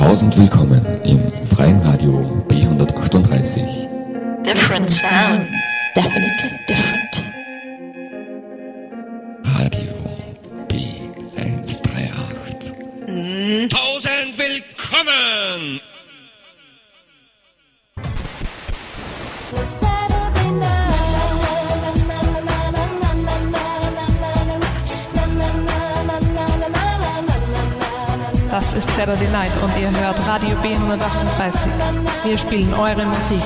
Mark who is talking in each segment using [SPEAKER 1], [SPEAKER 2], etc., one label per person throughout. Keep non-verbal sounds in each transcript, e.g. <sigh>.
[SPEAKER 1] Tausend willkommen im freien Radio B138.
[SPEAKER 2] Different sound. Definitely different.
[SPEAKER 1] Radio B138.
[SPEAKER 3] Tausend willkommen!
[SPEAKER 4] Das ist Saturday Night und ihr hört Radio B138. Wir spielen eure Musik.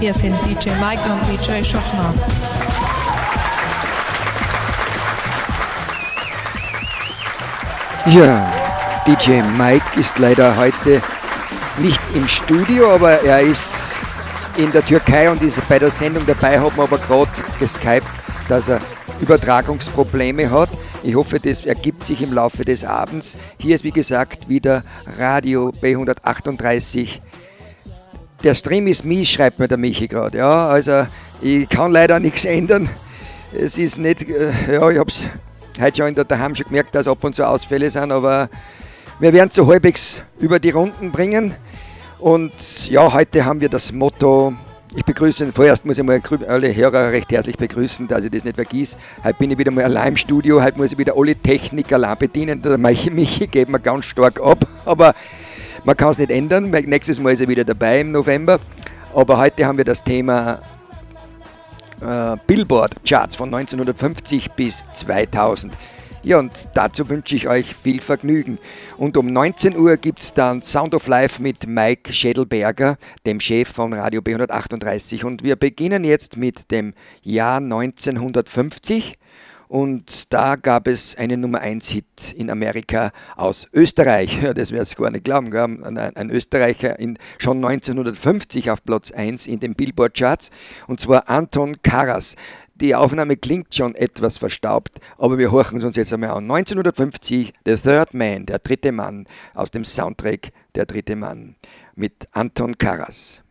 [SPEAKER 4] Hier sind DJ Mike und DJ Schochner.
[SPEAKER 5] Ja, DJ Mike ist leider heute nicht im Studio, aber er ist in der Türkei und ist bei der Sendung dabei, hat mir aber gerade geskypt, dass er Übertragungsprobleme hat. Ich hoffe, das ergibt sich im Laufe des Abends. Hier ist wie gesagt wieder Radio B138. Der Stream ist mies, schreibt mir der Michi gerade. Ja, also ich kann leider nichts ändern. Es ist nicht, äh, ja, ich habe es heute schon in der daheim schon gemerkt, dass ab und zu Ausfälle sind, aber wir werden es so halbwegs über die Runden bringen. Und ja, heute haben wir das Motto, ich begrüße, vorerst muss ich mal alle Hörer recht herzlich begrüßen, dass ich das nicht vergieße. Heute bin ich wieder mal allein im Studio, heute muss ich wieder alle Technik allein bedienen. Der <laughs> Michi geht mir ganz stark ab, aber man kann es nicht ändern. Nächstes Mal ist er wieder dabei im November. Aber heute haben wir das Thema äh, Billboard-Charts von 1950 bis 2000. Ja, und dazu wünsche ich euch viel Vergnügen. Und um 19 Uhr gibt es dann Sound of Life mit Mike Schädelberger, dem Chef von Radio B138. Und wir beginnen jetzt mit dem Jahr 1950. Und da gab es einen Nummer 1 Hit in Amerika aus Österreich. <laughs> Das wäre es gar nicht glauben. Ein, ein Österreicher in, schon 1950 auf Platz 1 in den Billboard Charts. Und zwar Anton Karas. Die Aufnahme klingt schon etwas verstaubt, aber wir horchen es uns jetzt einmal an. 1950, The Third Man, der dritte Mann, aus dem Soundtrack Der dritte Mann mit Anton Karas.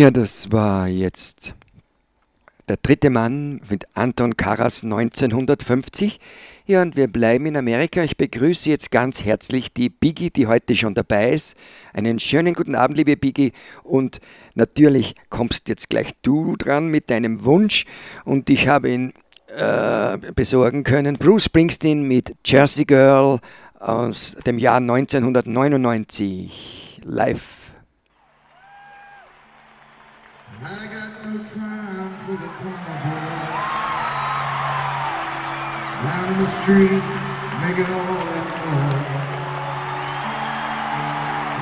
[SPEAKER 5] Ja, das war jetzt der dritte Mann mit Anton Karas 1950. Ja, und wir bleiben in Amerika. Ich begrüße jetzt ganz herzlich die Biggie, die heute schon dabei ist. Einen schönen guten Abend, liebe Biggie. Und natürlich kommst jetzt gleich du dran mit deinem Wunsch. Und ich habe ihn äh, besorgen können. Bruce Springsteen mit Jersey Girl aus dem Jahr 1999. Live I got
[SPEAKER 6] no time for the carnival. The street, make it all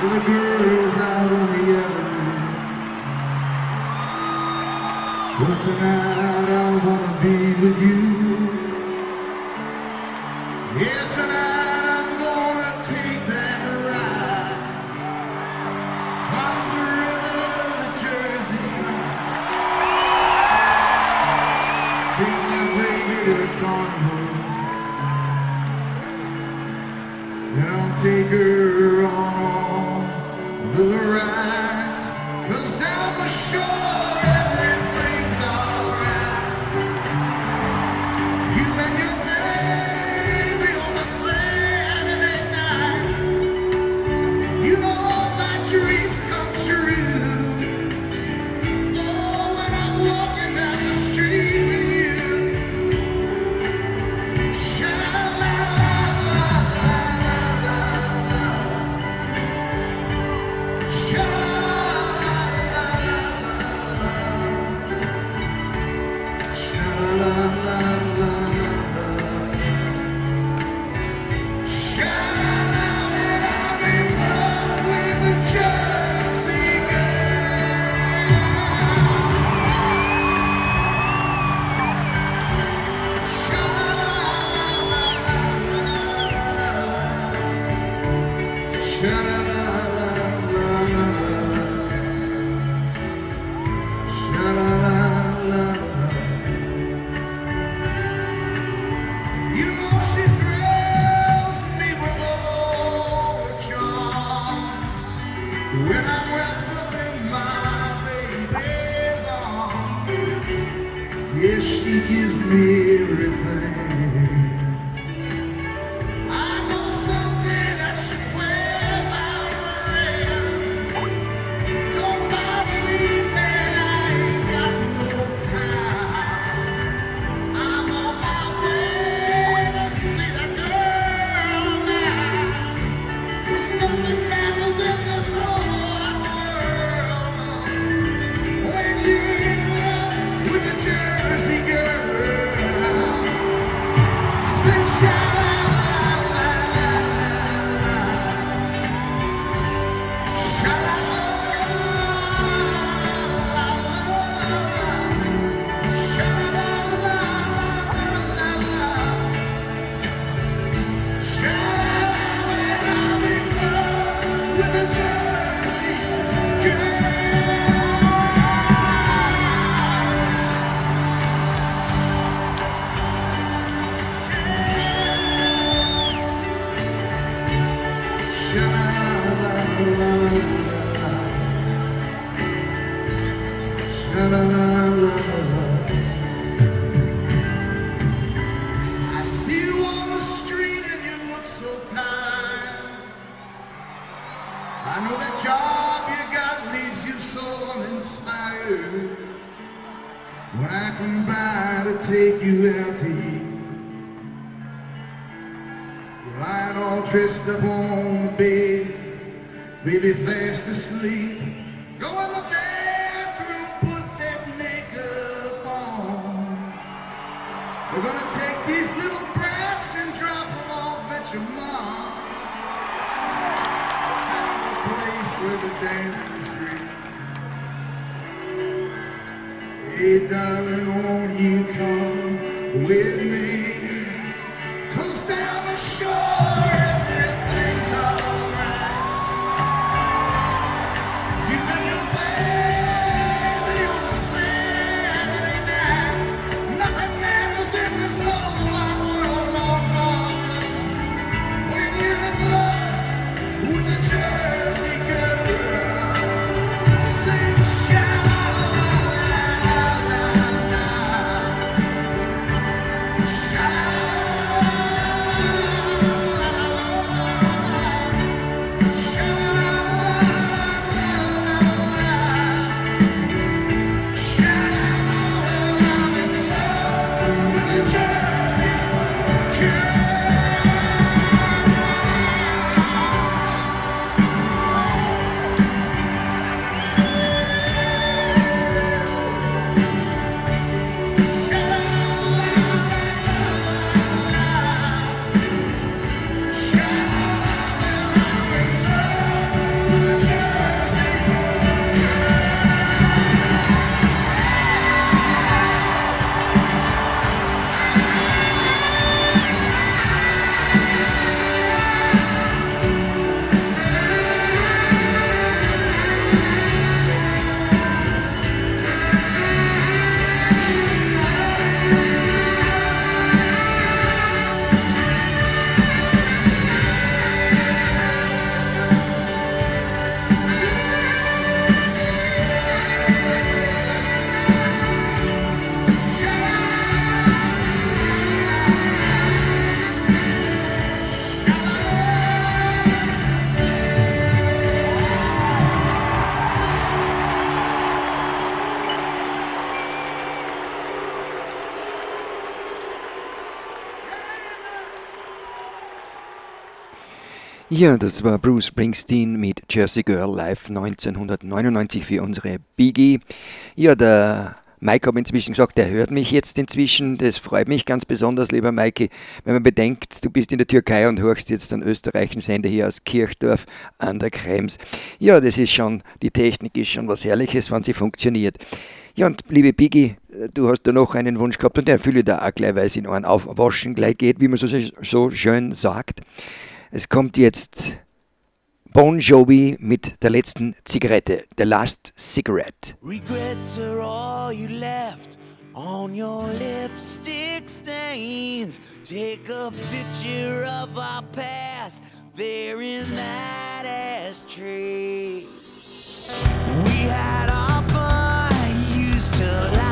[SPEAKER 6] the girls out on the tonight I wanna be with you. Yeah, tonight. on home. And I'll take her on all the rides.
[SPEAKER 5] Ja, das war Bruce Springsteen mit Jersey Girl live 1999 für unsere Biggie. Ja, der Mike hat inzwischen gesagt, er hört mich jetzt inzwischen. Das freut mich ganz besonders, lieber Maike, wenn man bedenkt, du bist in der Türkei und hörst jetzt einen österreichischen Sender hier aus Kirchdorf an der Krems. Ja, das ist schon, die Technik ist schon was Herrliches, wenn sie funktioniert. Ja, und liebe Biggie, du hast da noch einen Wunsch gehabt und der ich da auch gleich, weil es in einen aufwaschen gleich geht, wie man so, so schön sagt. Es kommt jetzt Bon Jovi mit der letzten Zigarette, The Last Cigarette.
[SPEAKER 7] Regrets are all you left on your lipstick stains. Take a picture of our past there in that ashtray. We had our fun, used to light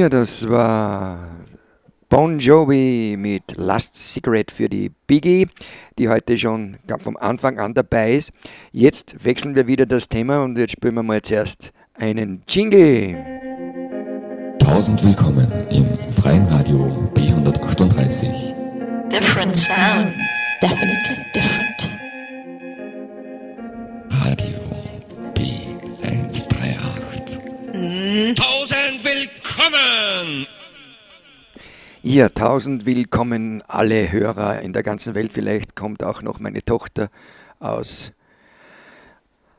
[SPEAKER 5] Ja, das war Bon Jovi mit Last Cigarette für die Biggie, die heute schon vom Anfang an dabei ist. Jetzt wechseln wir wieder das Thema und jetzt spielen wir mal zuerst einen Jingle.
[SPEAKER 1] Tausend willkommen im freien Radio B138.
[SPEAKER 2] Different sound. Definitely different.
[SPEAKER 1] Radio B138.
[SPEAKER 3] Tausend willkommen!
[SPEAKER 5] Ja, tausend willkommen alle Hörer in der ganzen Welt. Vielleicht kommt auch noch meine Tochter aus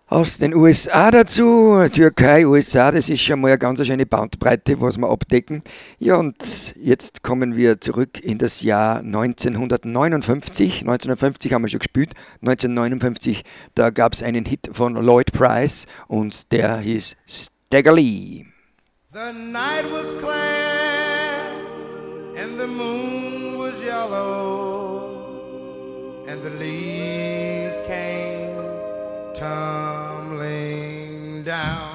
[SPEAKER 5] Aus den USA dazu, Türkei, USA, das ist schon mal eine ganz schöne Bandbreite, was wir abdecken. Ja, und jetzt kommen wir zurück in das Jahr 1959. 1950 haben wir schon gespielt. 1959, da gab es einen Hit von Lloyd Price und der hieß Stagger Lee.
[SPEAKER 8] The night was clear and the moon was yellow and the leaves came tumbling down.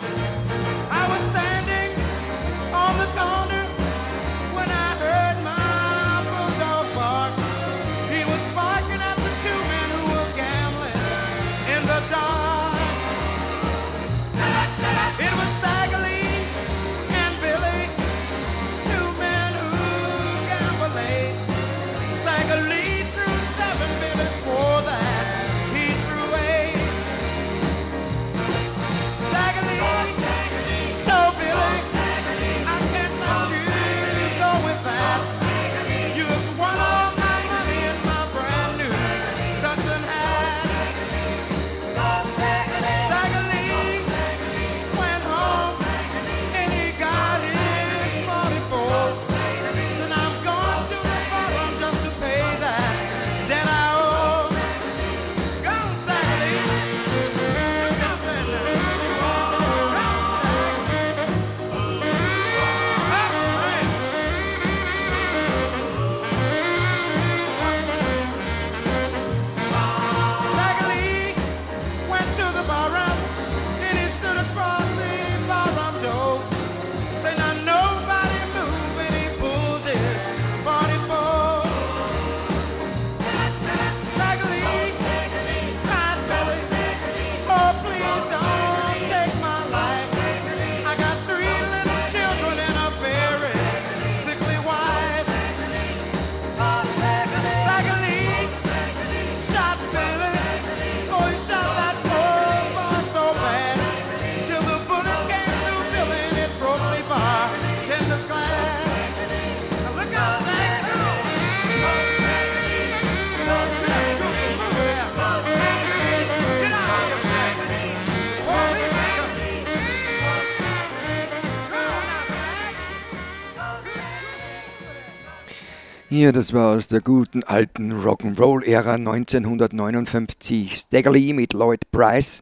[SPEAKER 5] Ja, das war aus der guten alten Rock'n'Roll-Ära 1959. Stagger Lee mit Lloyd Price.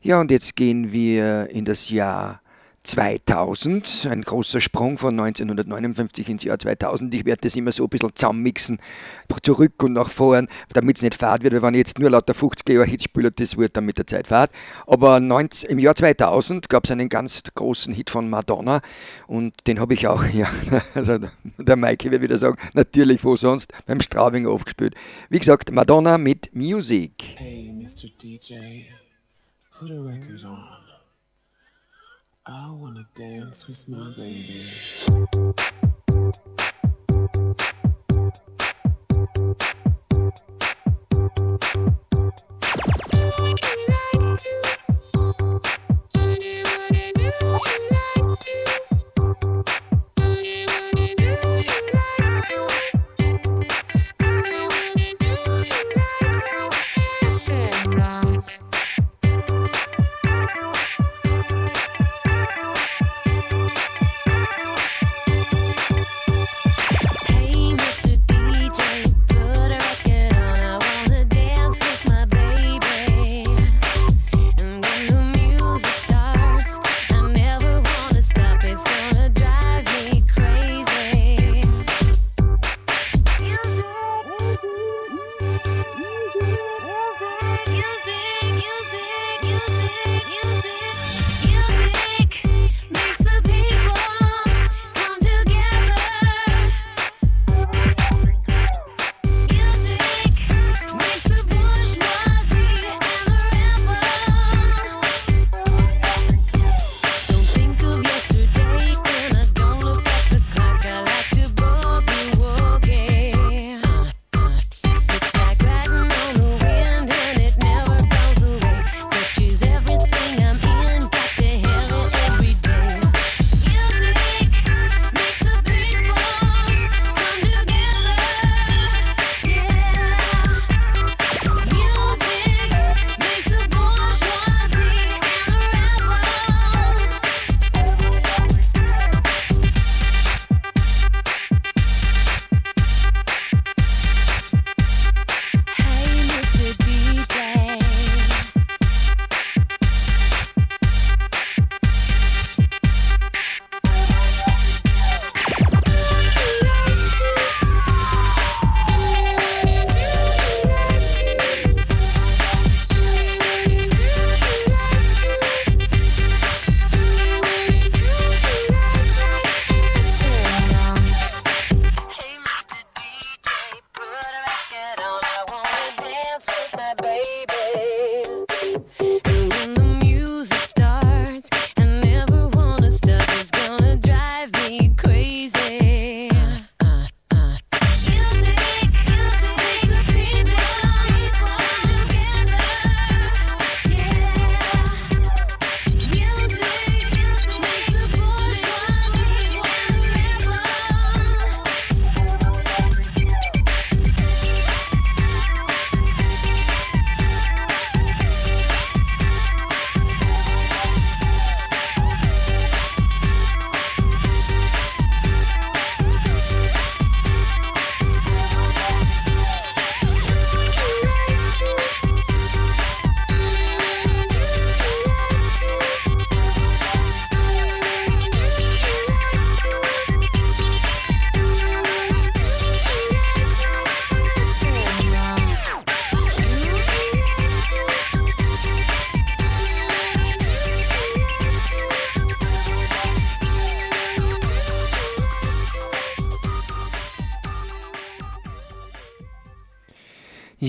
[SPEAKER 5] Ja, und jetzt gehen wir in das Jahr 2000. Ein großer Sprung von 1959 ins Jahr 2000. Ich werde das immer so ein bisschen zusammenmixen, zurück und nach vorn, damit es nicht fad wird. weil Wenn ich jetzt nur lauter 50er Jahre Hits spiele, das wird dann mit der Zeit fad. Aber 19, im Jahr 2000 gab es einen ganz großen Hit von Madonna und den habe ich auch, <laughs> ja, also der Michael wird wieder sagen, natürlich wo sonst, beim Straubing aufgespielt. Wie gesagt, Madonna mit Music.
[SPEAKER 9] Hey, Mr. DJ, put a record on. I wanna dance with my baby.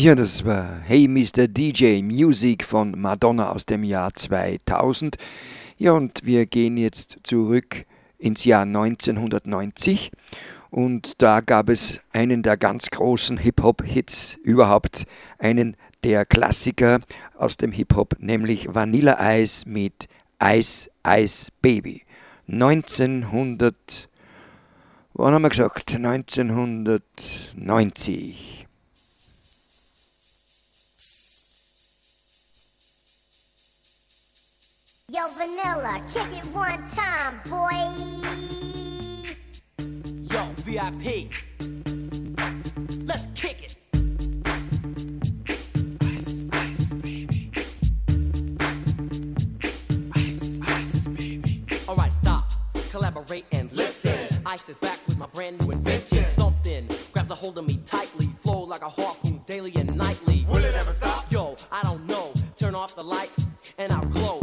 [SPEAKER 5] Ja, das war Hey Mr. DJ Music von Madonna aus dem Jahr 2000. Ja, und wir gehen jetzt zurück ins Jahr 1990 und da gab es einen der ganz großen Hip-Hop-Hits überhaupt, einen der Klassiker aus dem Hip-Hop, nämlich Vanilla Ice mit Ice Ice Baby. 1900, wann haben wir gesagt? 1990.
[SPEAKER 10] Yo, Vanilla, kick it one time, boy.
[SPEAKER 11] Yo, VIP. Let's kick it.
[SPEAKER 9] Ice, ice, baby. Ice, ice, baby.
[SPEAKER 11] Alright, stop. Collaborate and listen. Ice is back with my brand new invention. Something grabs a hold of me tightly. Flow like a harpoon daily and nightly.
[SPEAKER 9] Will it ever stop?
[SPEAKER 11] Yo, I don't know. Turn off the lights and I'll glow.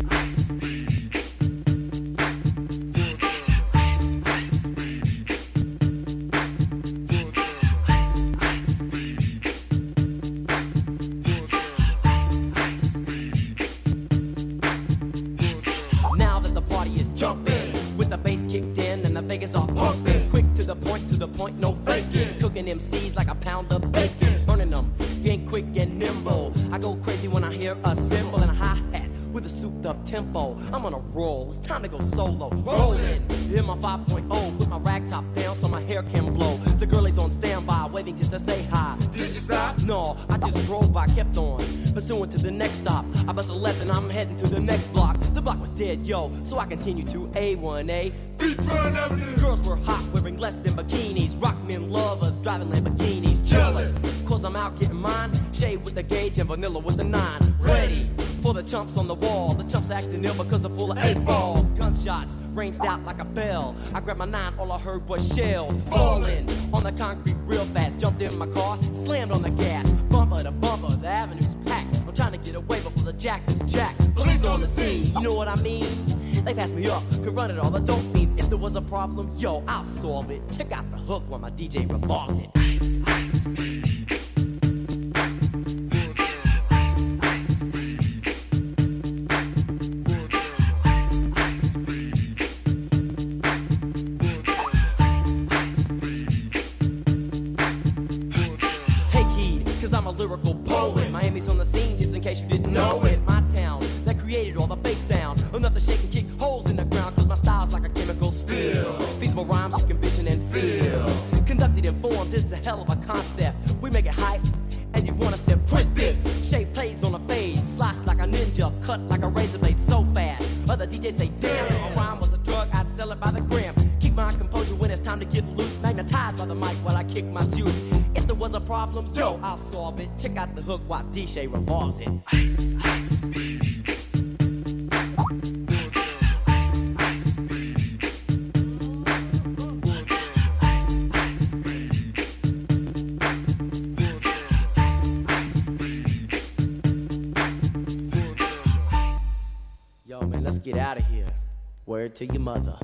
[SPEAKER 11] It's time to go solo. Rolling, hit my 5.0, put my rag top down so my hair can blow. The girl is on standby, waiting just to say hi.
[SPEAKER 9] Did you stop?
[SPEAKER 11] No, I just drove by, kept on. Pursuing to the next stop. I bust a left and I'm heading to the next block. The block was dead, yo, so I continue to A1A.
[SPEAKER 9] Beachfront Avenue.
[SPEAKER 11] Girls were hot, wearing less than bikinis. Rock men lovers, driving Lamborghinis. Jealous, cause I'm out getting mine. Shade with the gauge and vanilla with the nine. Ready for the chumps on the wall. The chumps acting ill because they're full of eight. Gunshots ranged out like a bell. I grabbed my nine, all I heard was shells falling on the concrete real fast. Jumped in my car, slammed on the gas. Bumper to bumper, the avenue's packed. I'm trying to get away before the jack is jacked. Police on the scene, you know what I mean? They passed me up, could run it all the dope fiends. If there was a problem, yo, I'll solve it. Check out the hook while my DJ revolves it. Hell of a concept. We make it hype, and you want us to print this. Shape plays on a fade, slice like a ninja, cut like a razor blade so fast. Other DJs say, damn, a rhyme was a drug, I'd sell it by the gram. Keep my composure when it's time to get loose. Magnetized by the mic while I kick my juice. If there was a problem, yo, I'll solve it. Check out the hook while DJ revolves it.
[SPEAKER 9] Ice,
[SPEAKER 11] to your mother.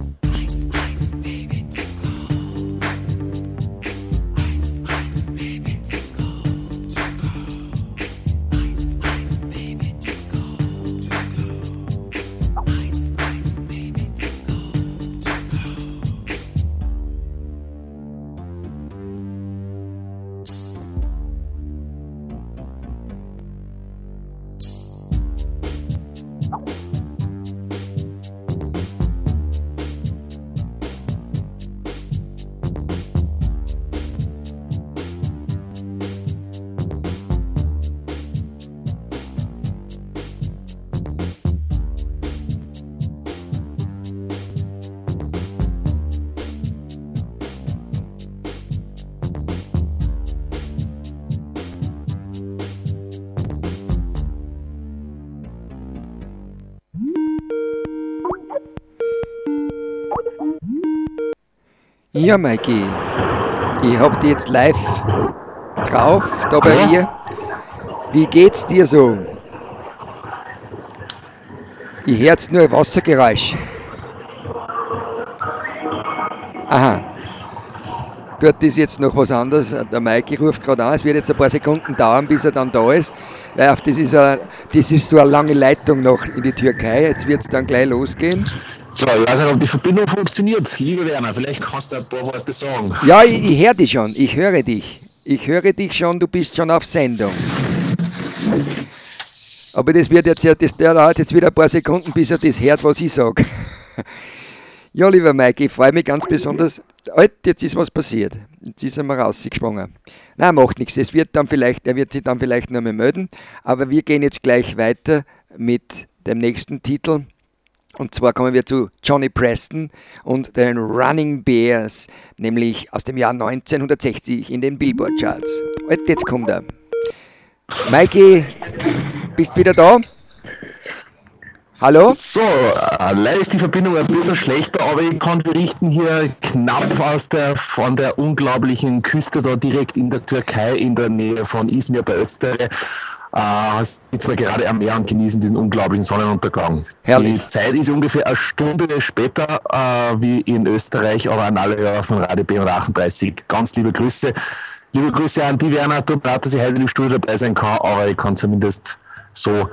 [SPEAKER 5] Ja, Mikey, ich hab die jetzt live drauf, da bei mir. Wie geht's dir so? Ich höre jetzt nur ein Wassergeräusch. Aha. Das ist jetzt noch was anderes. Der Mikey ruft gerade an. Es wird jetzt ein paar Sekunden dauern, bis er dann da ist. Weil auf das, ist eine, das ist so eine lange Leitung noch in die Türkei. Jetzt wird es dann gleich losgehen.
[SPEAKER 12] So, ich weiß nicht, ob die Verbindung funktioniert. Lieber Werner, vielleicht kannst du ein paar Worte sagen.
[SPEAKER 5] Ja, ich, ich höre dich schon. Ich höre dich. Ich höre dich schon. Du bist schon auf Sendung. Aber das wird jetzt, das dauert jetzt wieder ein paar Sekunden, bis er das hört, was ich sage. <laughs> Ja, lieber Mike, ich freue mich ganz besonders. Halt, jetzt ist was passiert. Jetzt ist er mal rausgesprungen. Nein, macht nichts. Es wird dann vielleicht, er wird sich dann vielleicht noch mal melden. Aber wir gehen jetzt gleich weiter mit dem nächsten Titel. Und zwar kommen wir zu Johnny Preston und den Running Bears, nämlich aus dem Jahr 1960 in den Billboard Charts. Halt, jetzt kommt er. Mikey, bist wieder da? Hallo?
[SPEAKER 12] So, leider ist die Verbindung ein bisschen schlechter, aber ich kann berichten hier knapp aus der, von der unglaublichen Küste da direkt in der Türkei in der Nähe von Izmir bei Öztere. Äh, sitzen wir gerade am Meer und genießen diesen unglaublichen Sonnenuntergang.
[SPEAKER 5] Herrlich.
[SPEAKER 12] Die Zeit ist ungefähr eine Stunde später äh, wie in Österreich, aber an alle Hörer von Radio B138 ganz liebe Grüße. Liebe Grüße an die Werner, tut mir leid, dass ich heute im Studio dabei sein kann, aber ich kann zumindest so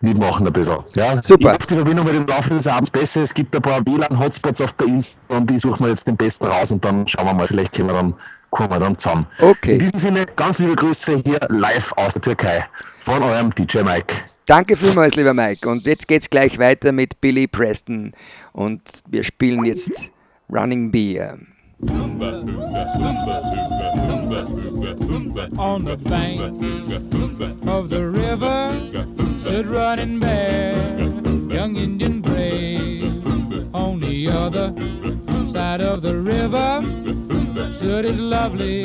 [SPEAKER 12] mitmachen ein bisschen. Ja?
[SPEAKER 5] Super.
[SPEAKER 12] Ich hoffe, die Verbindung mit dem Laufe des Abends besser. Es gibt ein paar WLAN-Hotspots auf der Insel und die suchen wir jetzt den besten raus und dann schauen wir mal, vielleicht kommen wir dann, kommen wir dann zusammen.
[SPEAKER 5] Okay.
[SPEAKER 12] In diesem Sinne, ganz liebe Grüße hier live aus der Türkei von eurem DJ Mike.
[SPEAKER 5] Danke vielmals, lieber Mike. Und jetzt geht's gleich weiter mit Billy Preston. Und wir spielen jetzt Running Beer.
[SPEAKER 13] On the bank of the river stood running bear, young Indian brave. On the other side of the river stood his lovely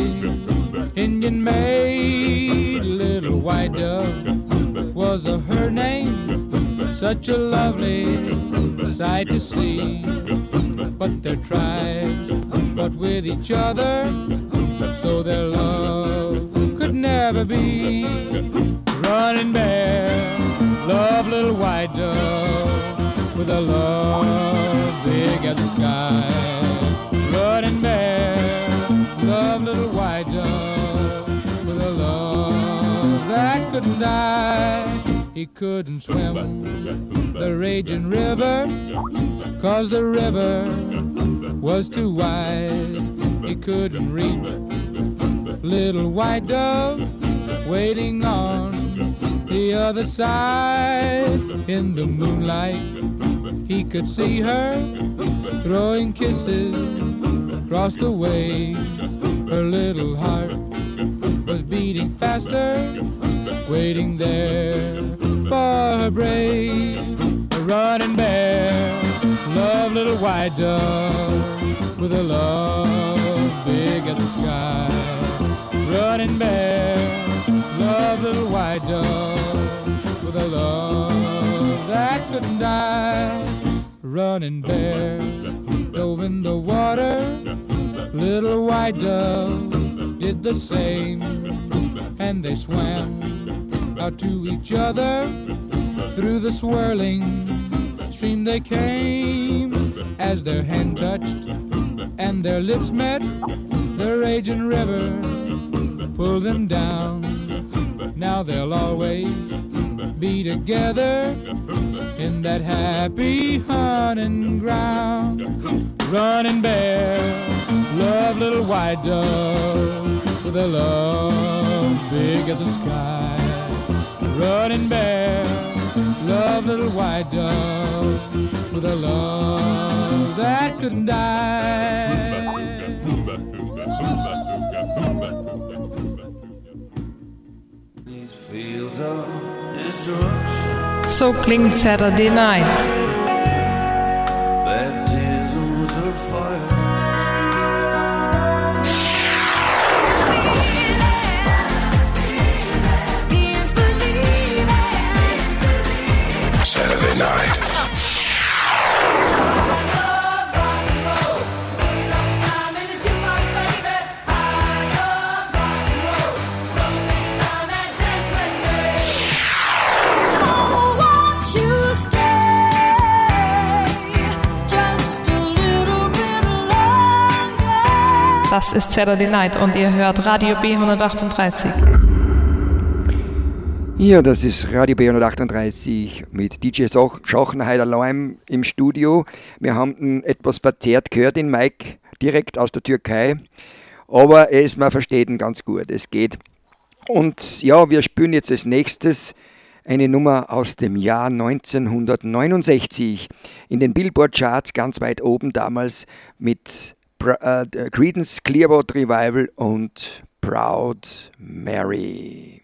[SPEAKER 13] Indian maid, little white dove was a her name. Such a lovely sight to see. But their tribes fought with each other, so their love could never be. Running bear, love little white dove with a love big as the sky. Running bear, love little white dove with a love that couldn't die. He couldn't swim the raging river, cause the river was too wide. He couldn't reach little white dove waiting on the other side. In the moonlight, he could see her throwing kisses across the way. Her little heart was beating faster, waiting there for her brave. Running bear, love little white dove with a love big as the sky. Running bear, love little white dove a love that couldn't die. Running bear, dove in the water, little white dove did the same, and they swam out to each other. Through the swirling stream they came. As their hand touched and their lips met the raging river pulled them down. Now they'll always be together in that happy hunting ground running bear love little white dove with a love big as the sky running bear love little white dove with a love that couldn't die
[SPEAKER 4] So klingt Saturday Night. Das ist Saturday Night und ihr hört Radio B138.
[SPEAKER 13] Ja, das ist Radio B138 mit DJ Schachner allein im Studio. Wir haben ihn etwas verzerrt gehört, den Mike, direkt aus der Türkei. Aber er ist, man versteht ihn ganz gut, es geht. Und ja, wir spielen jetzt als nächstes eine Nummer aus dem Jahr 1969 in den Billboard-Charts ganz weit oben damals mit Bra- äh, Creedence Clearwater Revival und Proud Mary.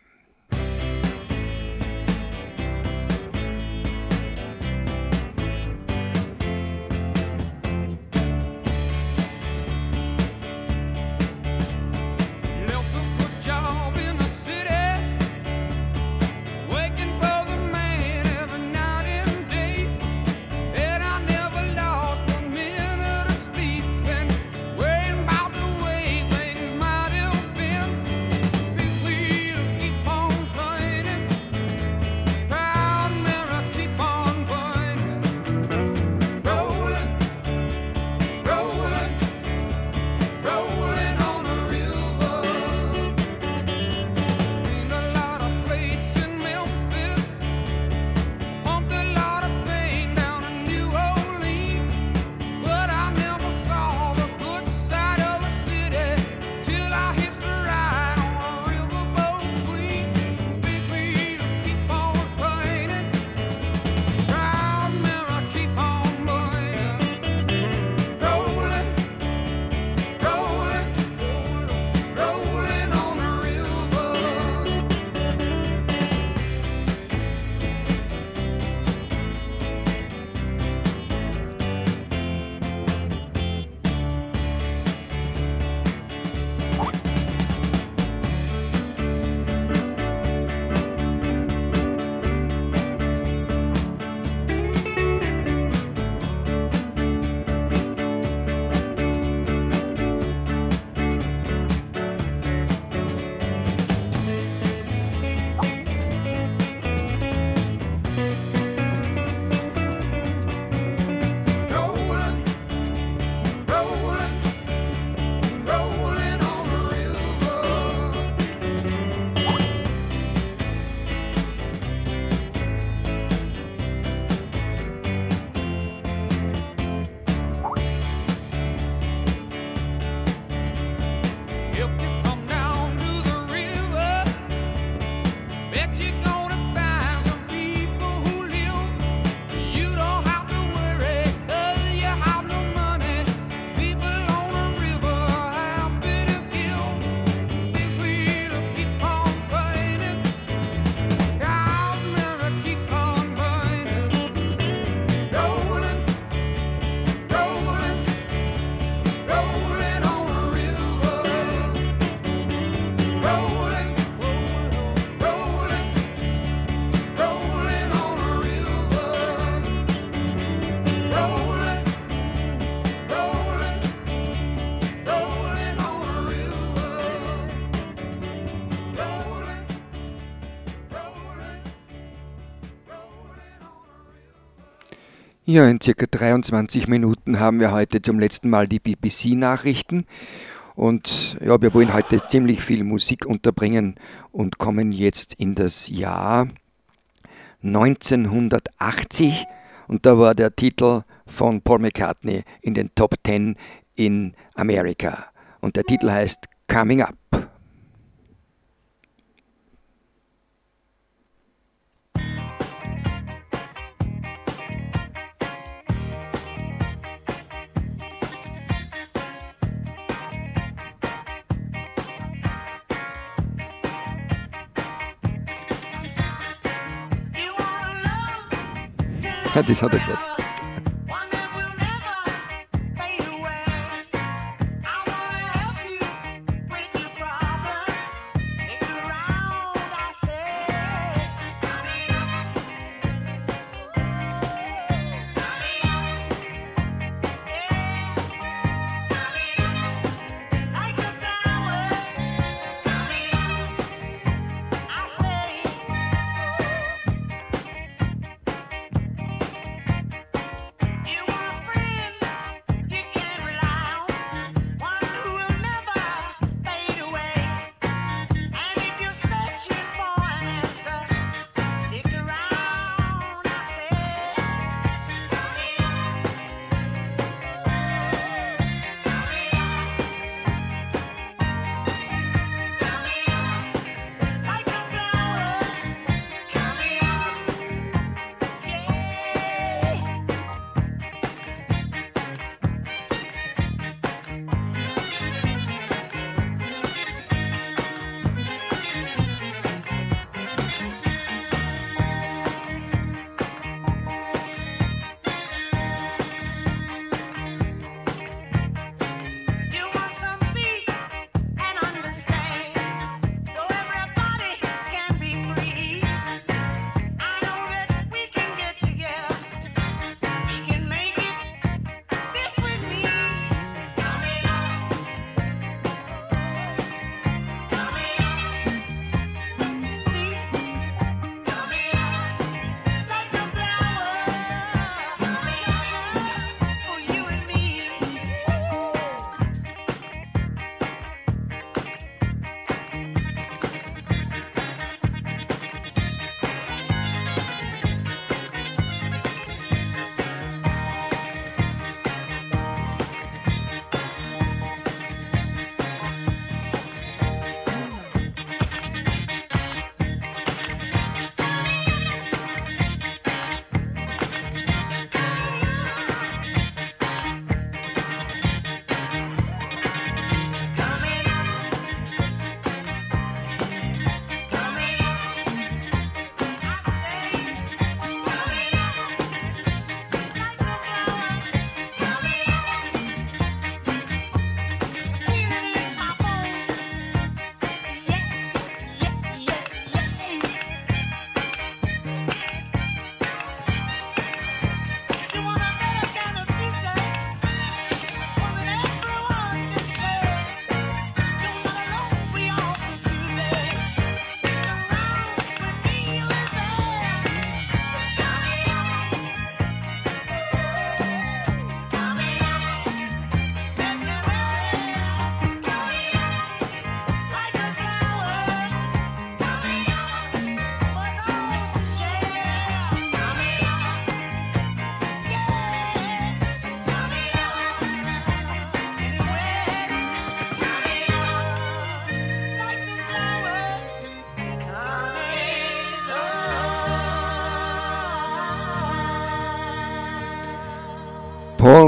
[SPEAKER 13] Ja, in circa 23 Minuten haben wir heute zum letzten Mal die BBC-Nachrichten. Und ja, wir wollen heute ziemlich viel Musik unterbringen und kommen jetzt in das Jahr 1980. Und da war der Titel von Paul McCartney in den Top 10 in Amerika. Und der Titel heißt Coming Up. Hát is
[SPEAKER 14] adekvát.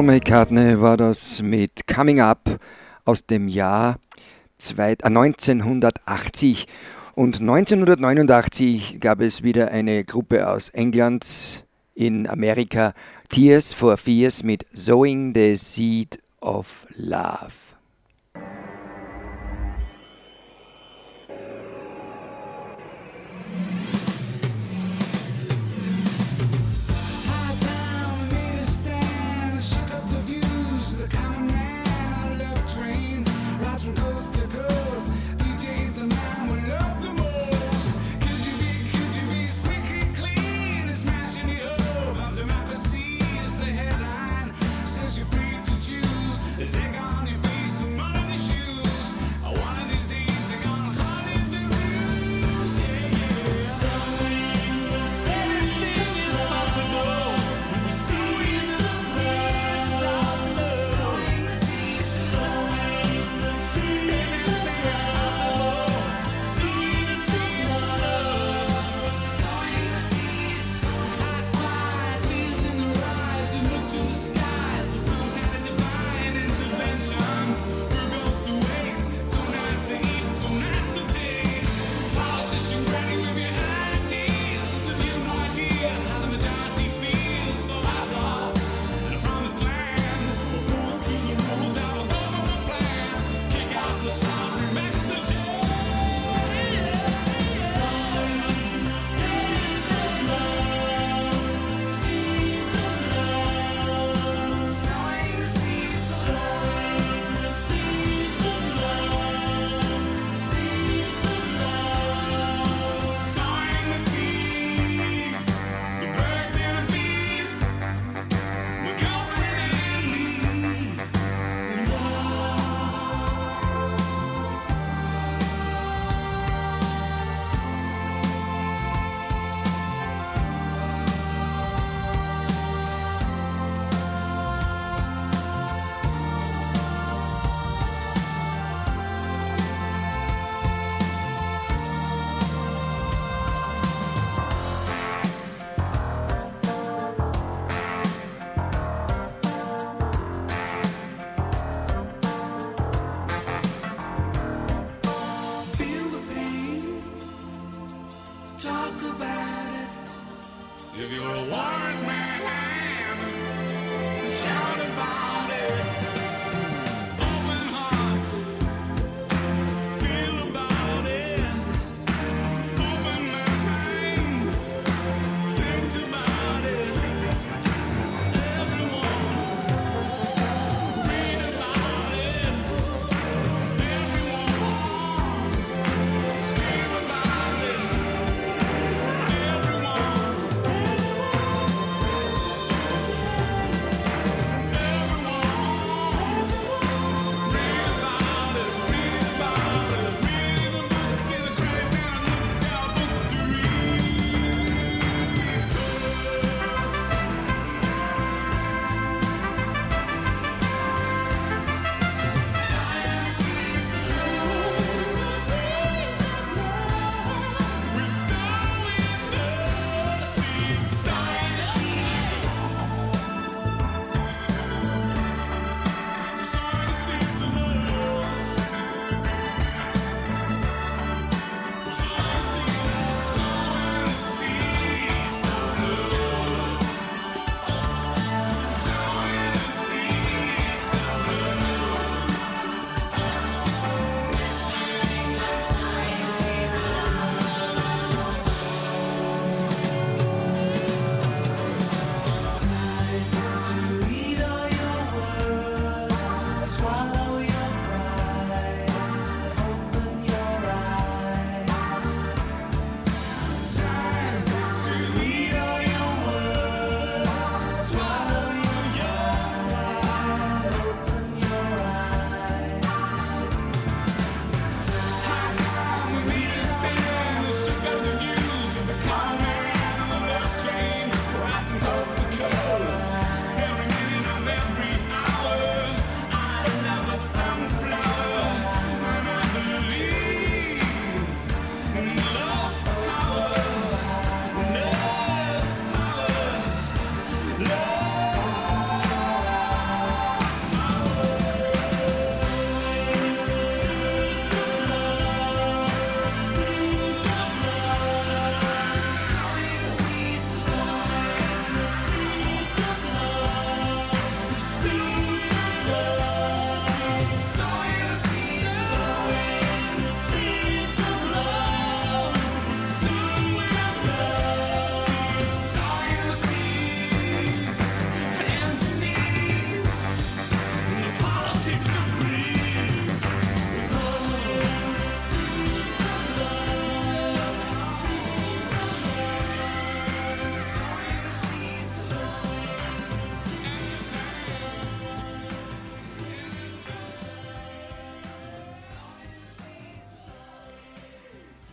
[SPEAKER 15] Paul McCartney war das mit Coming Up aus dem Jahr zwei- äh, 1980. Und 1989 gab es wieder eine Gruppe aus England in Amerika, Tears for Fears mit Sowing the Seed of Love.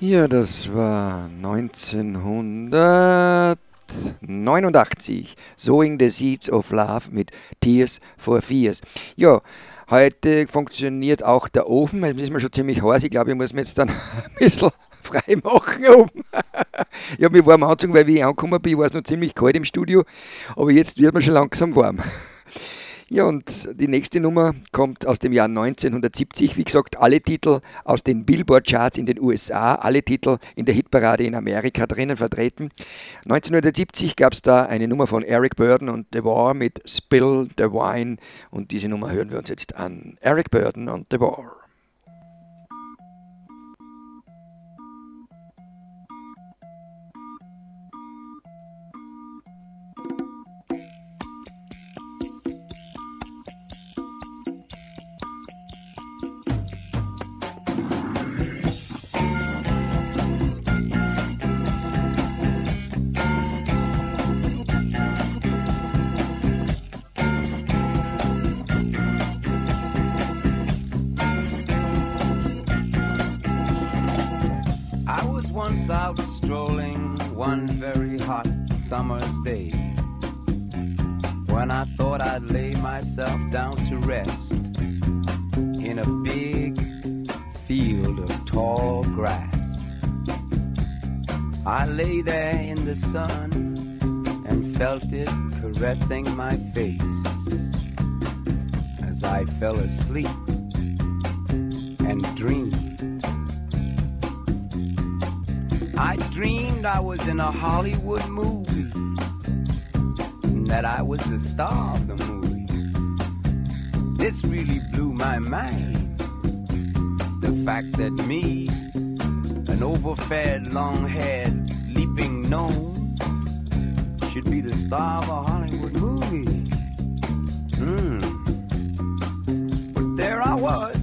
[SPEAKER 5] Ja, das war 1989. Sowing the Seeds of Love mit Tears for Fears. Ja, heute funktioniert auch der Ofen. Jetzt ist mir schon ziemlich heiß. Ich glaube, ich muss mir jetzt dann <laughs> ein bisschen frei machen oben. ich habe mich warm angezogen, weil wie ich angekommen bin, war es noch ziemlich kalt im Studio. Aber jetzt wird mir schon langsam warm. Ja, und die nächste Nummer kommt aus dem Jahr 1970. Wie gesagt, alle Titel aus den Billboard-Charts in den USA, alle Titel in der Hitparade in Amerika drinnen vertreten. 1970 gab es da eine Nummer von Eric Burden und The War mit Spill the Wine. Und diese Nummer hören wir uns jetzt an. Eric Burden und The War.
[SPEAKER 7] Summer's day when I thought I'd lay myself down to rest in a big field of tall grass. I lay there in the sun and felt it caressing my face as I fell asleep and dreamed. I dreamed I was in a Hollywood movie, and that I was the star of the movie. This really blew my mind. The fact that me, an overfed, long-haired, leaping gnome, should be the star of a Hollywood movie. Hmm. But there I was.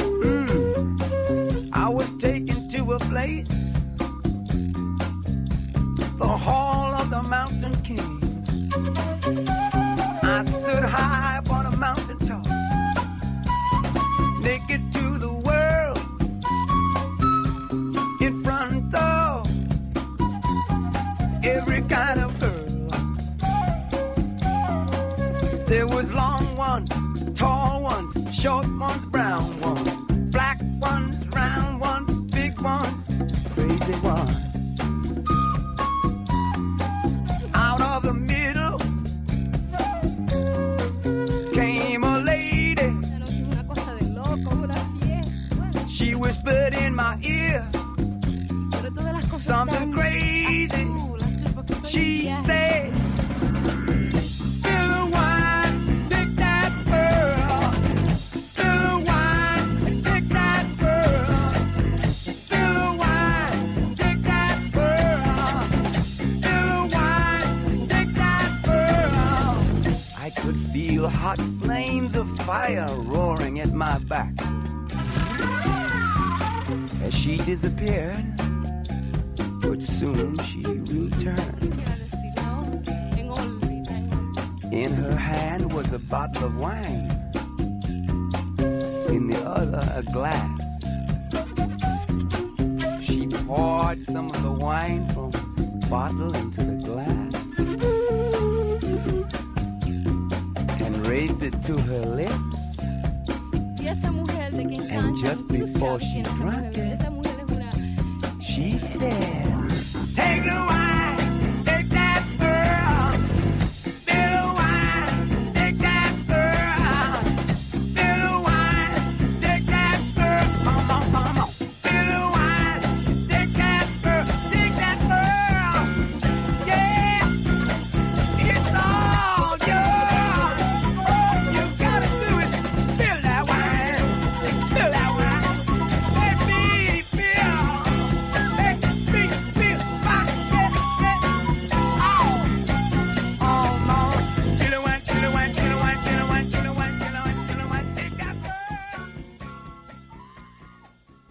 [SPEAKER 7] Hmm. I was taken to a place short In her hand was a bottle of wine, in the other, a glass. She poured some of the wine from the bottle into the glass and raised it to her lips.
[SPEAKER 16] Y esa mujer de que
[SPEAKER 7] And just before she
[SPEAKER 16] quién es esa
[SPEAKER 7] drank it,
[SPEAKER 16] Esa mujer es una
[SPEAKER 7] she said,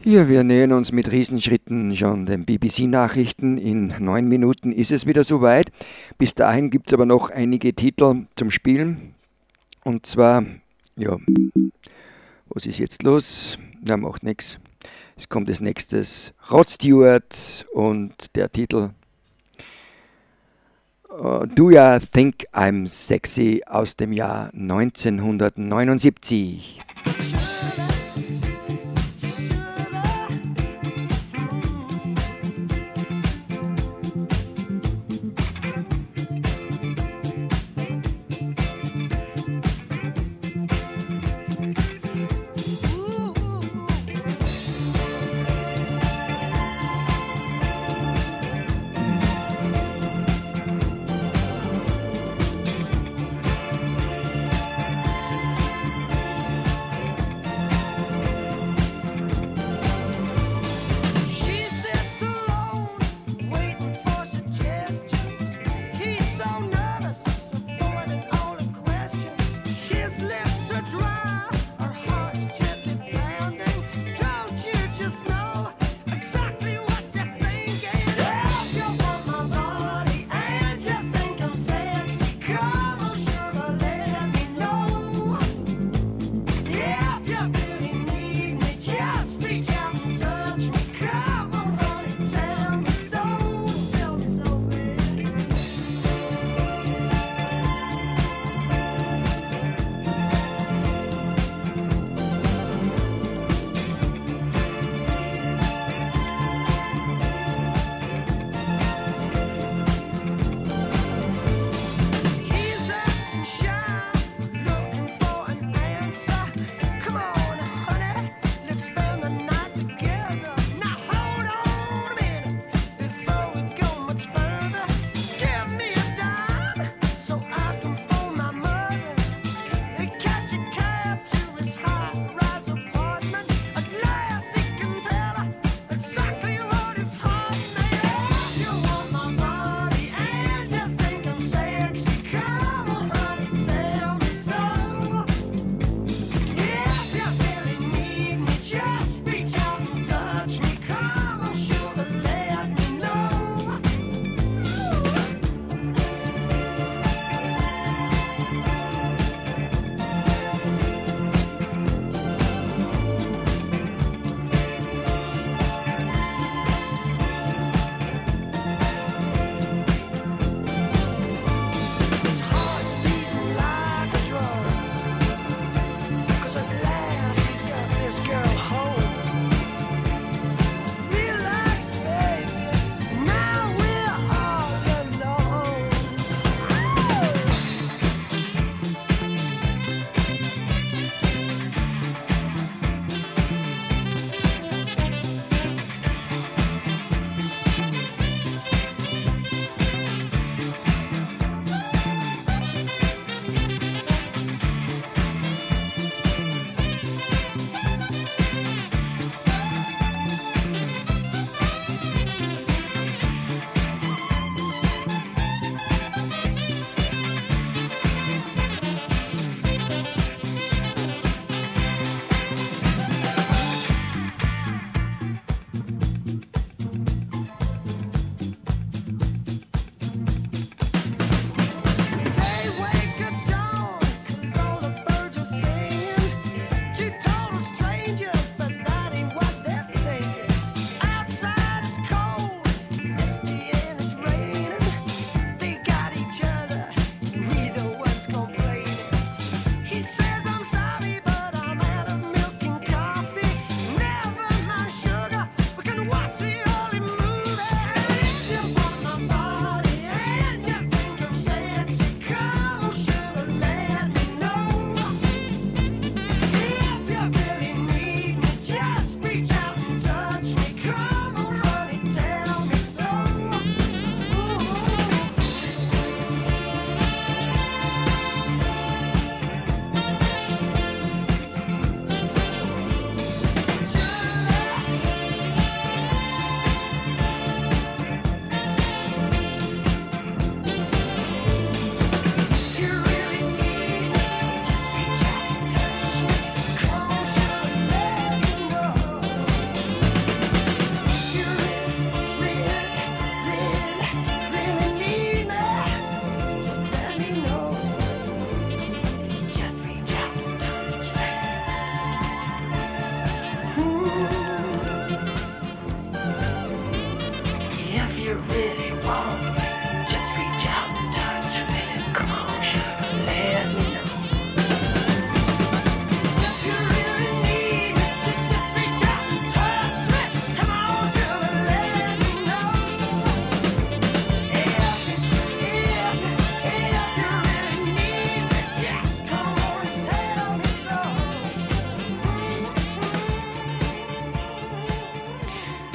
[SPEAKER 5] Ja, wir nähern uns mit Riesenschritten schon den BBC-Nachrichten. In neun Minuten ist es wieder soweit. Bis dahin gibt es aber noch einige Titel zum Spielen. Und zwar, ja, was ist jetzt los? Ja, macht nichts. Es kommt als nächstes Rod Stewart und der Titel äh, Do Ya Think I'm Sexy aus dem Jahr 1979.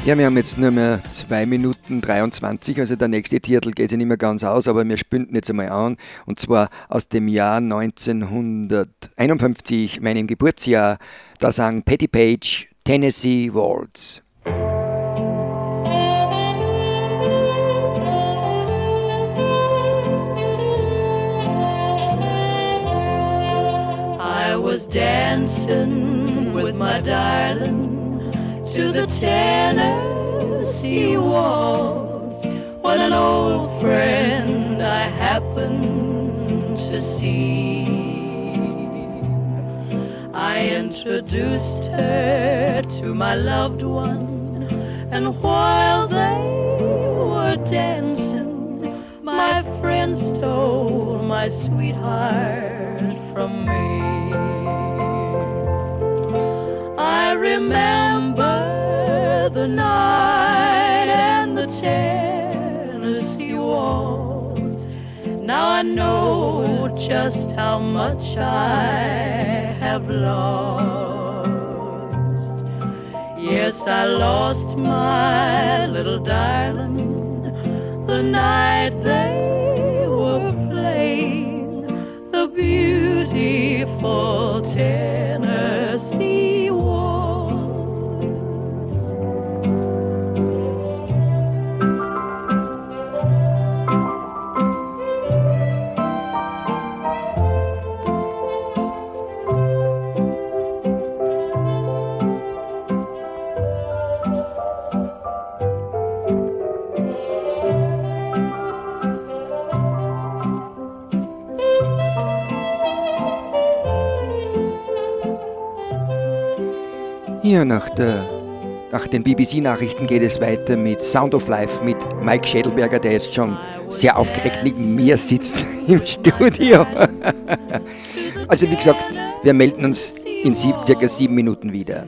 [SPEAKER 5] Ja, wir haben jetzt nur mehr 2 Minuten 23, also der nächste Titel geht sich nicht mehr ganz aus, aber wir spielen jetzt einmal an. Und zwar aus dem Jahr 1951, meinem Geburtsjahr. Da sang Patty Page Tennessee Waltz.
[SPEAKER 17] I was dancing with my darling to the Tennessee waltz when an old friend I happened to see. I introduced her to my loved one, and while they were dancing, my friend stole my sweetheart from me. I remember the night and the Tennessee waltz. Now I know just how much I have lost. Yes, I lost my little darling the night they were playing the beautiful Tennessee
[SPEAKER 5] Hier nach, der, nach den BBC-Nachrichten geht es weiter mit Sound of Life mit Mike Schädelberger, der jetzt schon sehr aufgeregt neben mir sitzt <laughs> im Studio. <laughs> Also wie gesagt, wir melden uns in sieb, circa sieben Minuten wieder.